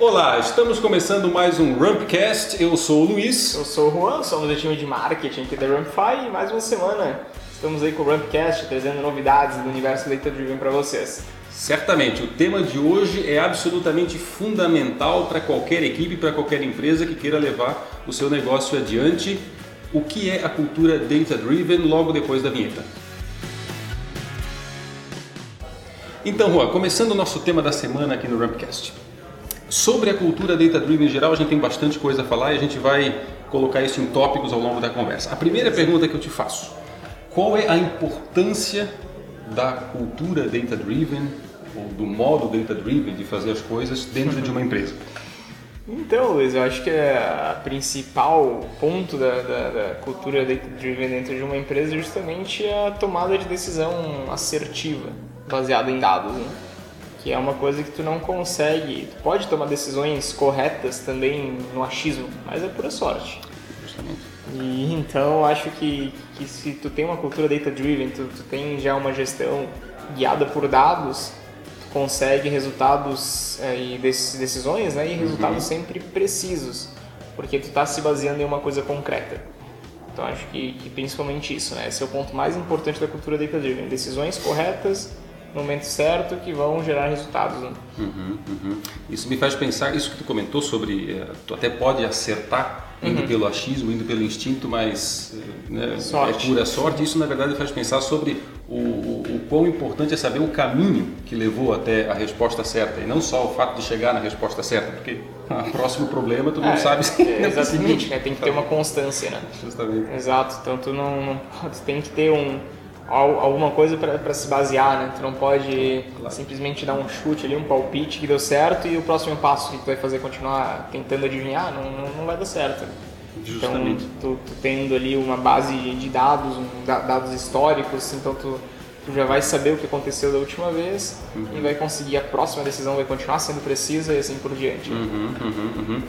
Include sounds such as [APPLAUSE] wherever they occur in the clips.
Olá, estamos começando mais um Rumpcast. Eu sou o Luiz. Eu sou o Juan, somos do time de marketing aqui da Rumpify e mais uma semana estamos aí com o Rumpcast trazendo novidades do universo Data Driven para vocês. Certamente, o tema de hoje é absolutamente fundamental para qualquer equipe, para qualquer empresa que queira levar o seu negócio adiante. O que é a cultura Data Driven logo depois da vinheta. Então, Juan, começando o nosso tema da semana aqui no Rumpcast. Sobre a cultura Data Driven em geral, a gente tem bastante coisa a falar e a gente vai colocar isso em tópicos ao longo da conversa. A primeira pergunta que eu te faço: qual é a importância da cultura Data Driven ou do modo Data Driven de fazer as coisas dentro de uma empresa? Então, Luiz, eu acho que a principal ponto da, da, da cultura Data Driven dentro de uma empresa é justamente a tomada de decisão assertiva, baseada em dados. Né? Que é uma coisa que tu não consegue. Tu pode tomar decisões corretas também no achismo, mas é pura sorte. Justamente. E então acho que, que se tu tem uma cultura data driven, tu, tu tem já uma gestão guiada por dados, tu consegue resultados é, e decisões né, e resultados uhum. sempre precisos, porque tu está se baseando em uma coisa concreta. Então acho que, que principalmente isso, né? Esse é o ponto mais importante da cultura data driven, decisões corretas no momento certo que vão gerar resultados. Né? Uhum, uhum. Isso me faz pensar, isso que tu comentou sobre, é, tu até pode acertar indo uhum. pelo achismo, indo pelo instinto, mas eh, né, é pura sorte. Isso na verdade faz pensar sobre o, o, o, quão importante é saber o caminho que levou até a resposta certa e não só o fato de chegar na resposta certa, porque o próximo problema tu não é, sabe se é, exatamente, né? tem que ter uma constância, né? Justamente. Exato, então tu não, não tu tem que ter um alguma coisa para se basear, né? Tu não pode claro. simplesmente dar um chute ali, um palpite que deu certo e o próximo passo que tu vai fazer é continuar tentando adivinhar, não, não, não vai dar certo. Justamente. Então, tu, tu, tendo ali uma base de dados, um, dados históricos, então tu, tu já vai saber o que aconteceu da última vez uhum. e vai conseguir a próxima decisão vai continuar sendo precisa e assim por diante. Uhum, uhum, uhum.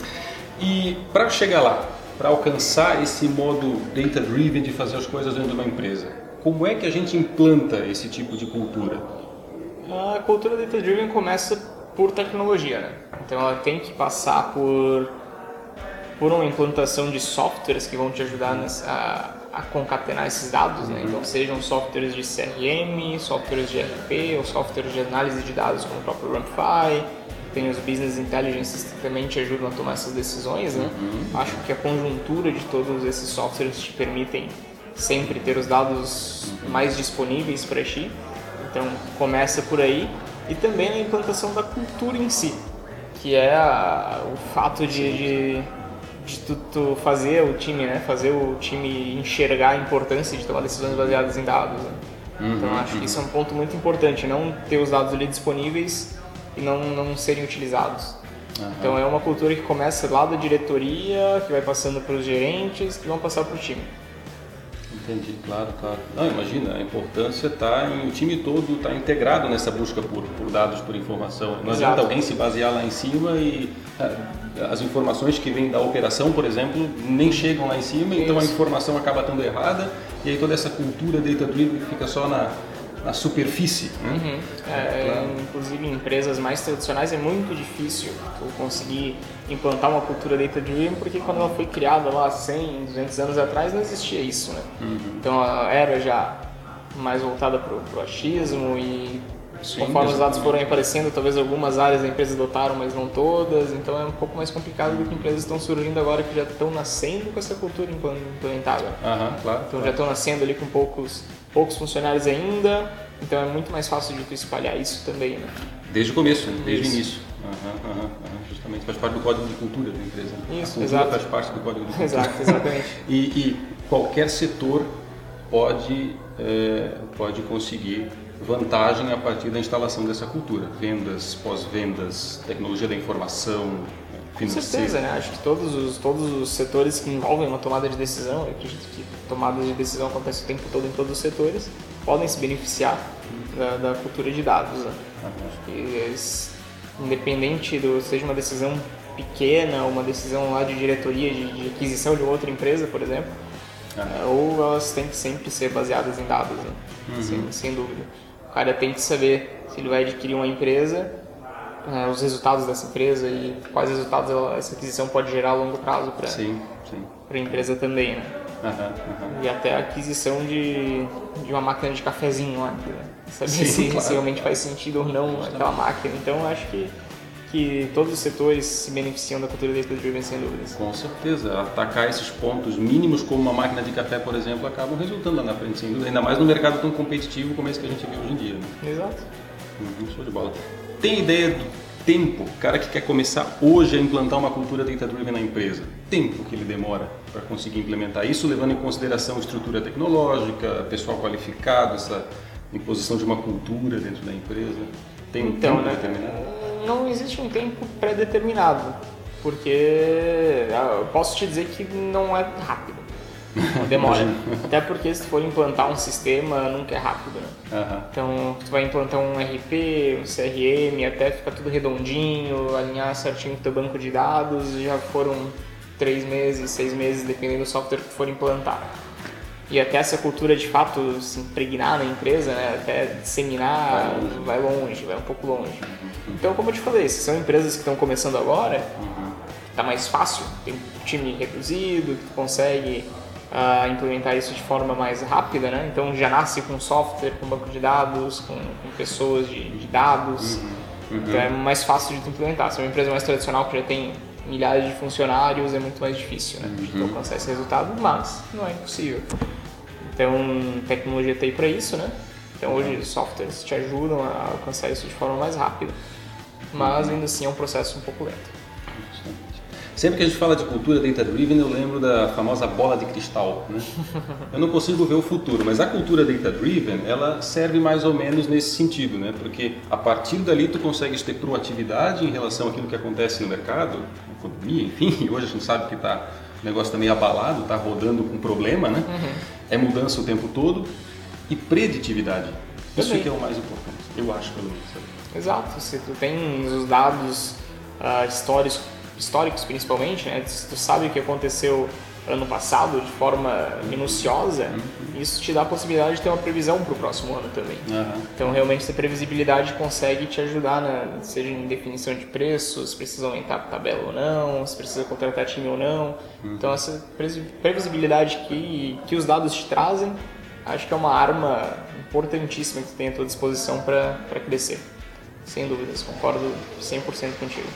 e para chegar lá, para alcançar esse modo data-driven de fazer as coisas dentro de uma empresa, como é que a gente implanta esse tipo de cultura? A cultura data driven começa por tecnologia, né? Então ela tem que passar por por uma implantação de softwares que vão te ajudar a, a concatenar esses dados, né? Então sejam softwares de CRM, softwares de RP ou softwares de análise de dados como o próprio Rumpify, tem os business intelligence que também te ajudam a tomar essas decisões, né? Uhum. Acho que a conjuntura de todos esses softwares te permitem sempre ter os dados mais disponíveis para ti. Então começa por aí e também a implantação da cultura em si, que é a, o fato de, de, de tu, tu, fazer o time, né, fazer o time enxergar a importância de tomar decisões baseadas em dados. Né? Uhum, então acho uhum. que isso é um ponto muito importante, não ter os dados ali disponíveis e não, não serem utilizados. Uhum. Então é uma cultura que começa lá da diretoria, que vai passando para os gerentes, que vão passar para o time. Entendi, claro, claro. Não, imagina, a importância está em o time todo estar tá integrado nessa busca por, por dados, por informação. Não Exato. adianta alguém se basear lá em cima e ah, as informações que vêm da operação, por exemplo, nem chegam lá em cima, Isso. então a informação acaba estando errada e aí toda essa cultura data-driven fica só na, na superfície. Né? Uhum. É, claro. Inclusive em empresas mais tradicionais é muito difícil conseguir implantar uma cultura data-driven porque quando ela foi criada lá 100, 200 anos atrás não existia isso. Né? Uhum. Então era já mais voltada para o achismo e Sim, conforme os dados foram aparecendo, talvez algumas áreas da empresa adotaram, mas não todas. Então é um pouco mais complicado do que empresas estão surgindo agora que já estão nascendo com essa cultura implementada. Uhum, claro, então claro. já estão nascendo ali com poucos poucos funcionários ainda, então é muito mais fácil de tu espalhar isso também, né? Desde o começo, né? desde isso. o início. Uhum, uhum, uhum, justamente, faz parte do código de cultura da empresa. Isso, a exato. faz parte do código de [LAUGHS] cultura. Exato, exatamente. e, e, qualquer setor pode, é, pode conseguir vantagem a partir da instalação dessa cultura. Vendas, pós-vendas, tecnologia da informação, com certeza, né? Acho que todos os, todos os setores que envolvem uma tomada de decisão, eu acredito que tomada de decisão acontece o tempo todo em todos os setores, podem se beneficiar da, da cultura de dados. Né? Que, independente do seja uma decisão pequena, uma decisão lá de diretoria, de, de aquisição de outra empresa, por exemplo, uhum. ou elas têm que sempre ser baseadas em dados, né? uhum. sem, sem dúvida. O cara tem que saber se ele vai adquirir uma empresa uh, os resultados dessa empresa e quais resultados ela, essa aquisição pode gerar a longo prazo para a empresa também, né? Uhum, uhum. E até a aquisição de, de uma máquina de cafezinho lá, saber Sim, se, claro. se, realmente faz sentido ou não aquela máquina. Então, acho que que todos os setores se beneficiam da cultura data driven sem dúvidas. Com certeza, atacar esses pontos mínimos como uma máquina de café, por exemplo, acabam resultando lá na frente, sem dúvida, ainda mais no mercado tão competitivo como esse que a gente vê hoje em dia. Né? Exato. Uhum, show de bola. Tem ideia do tempo, cara que quer começar hoje a implantar uma cultura data driven na empresa? Tempo que ele demora para conseguir implementar isso, levando em consideração estrutura tecnológica, pessoal qualificado, essa imposição de uma cultura dentro da empresa? Tem um então, tempo né? determinado? Não existe um tempo pré-determinado, porque ah, eu posso te dizer que não é rápido. Demora. [LAUGHS] Até porque se for implantar um sistema, nunca é rápido. Né? Uhum. Então, tu vai implantar um RP, um CRM, até ficar tudo redondinho, alinhar certinho o teu banco de dados, já foram três meses, seis meses, dependendo do software que for implantar e até essa cultura de fato se impregnar na empresa, né? até disseminar, vai longe, vai um pouco longe. Então, como eu te falei, se são empresas que estão começando agora, está mais fácil, tem um time reduzido, que consegue uh, implementar isso de forma mais rápida, né? Então já nasce com software, com banco de dados, com, com pessoas de, de dados, uhum. Uhum. então é mais fácil de implementar. Se é uma empresa mais tradicional que já tem milhares de funcionários, é muito mais difícil né? de uhum. alcançar esse resultado, mas não é impossível. Então, tecnologia tem para isso, né? Então, hoje, softwares te ajudam a alcançar isso de forma mais rápida, mas ainda assim é um processo um pouco lento. Sempre que a gente fala de cultura data-driven, eu lembro da famosa bola de cristal. Né? [LAUGHS] Eu não consigo ver o futuro, mas a cultura data-driven, ela serve mais ou menos nesse sentido, né? porque a partir dali tu consegues ter proatividade em relação àquilo que acontece no mercado, economia, enfim, [LAUGHS] hoje a gente sabe que está o negócio está meio abalado, está rodando com problema, né? Uhum. É mudança o tempo todo e preditividade. Isso que é o mais importante, eu acho pelo menos. Exato, se tu tem os dados uh, históricos, históricos principalmente, né? Tu sabe o que aconteceu ano passado de forma minuciosa, uhum. isso te dá a possibilidade de ter uma previsão para o próximo ano também. Uhum. Então, realmente, essa previsibilidade consegue te ajudar, na, seja em definição de preços, se precisa aumentar a tabela ou não, se precisa contratar time ou não. Uhum. Então, essa previsibilidade que, que os dados te trazem, acho que é uma arma importantíssima que tu tem à tua disposição para crescer. Sem dúvidas, concordo 100% contigo.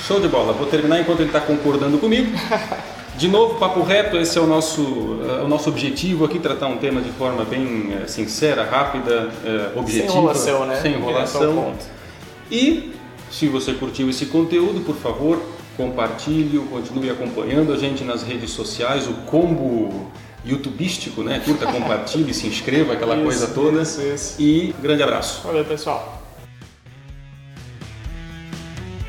Show de bola. Vou terminar enquanto ele está concordando comigo. [LAUGHS] De novo, papo reto, esse é o nosso, uh, o nosso objetivo aqui, tratar um tema de forma bem uh, sincera, rápida, uh, objetiva. Sem enrolação, né? Sem enrolação. E se você curtiu esse conteúdo, por favor, compartilhe, continue acompanhando a gente nas redes sociais, o combo youtubístico, né? Curta, [LAUGHS] compartilhe, se inscreva, aquela isso, coisa toda. Isso, isso. E grande abraço. Valeu, pessoal.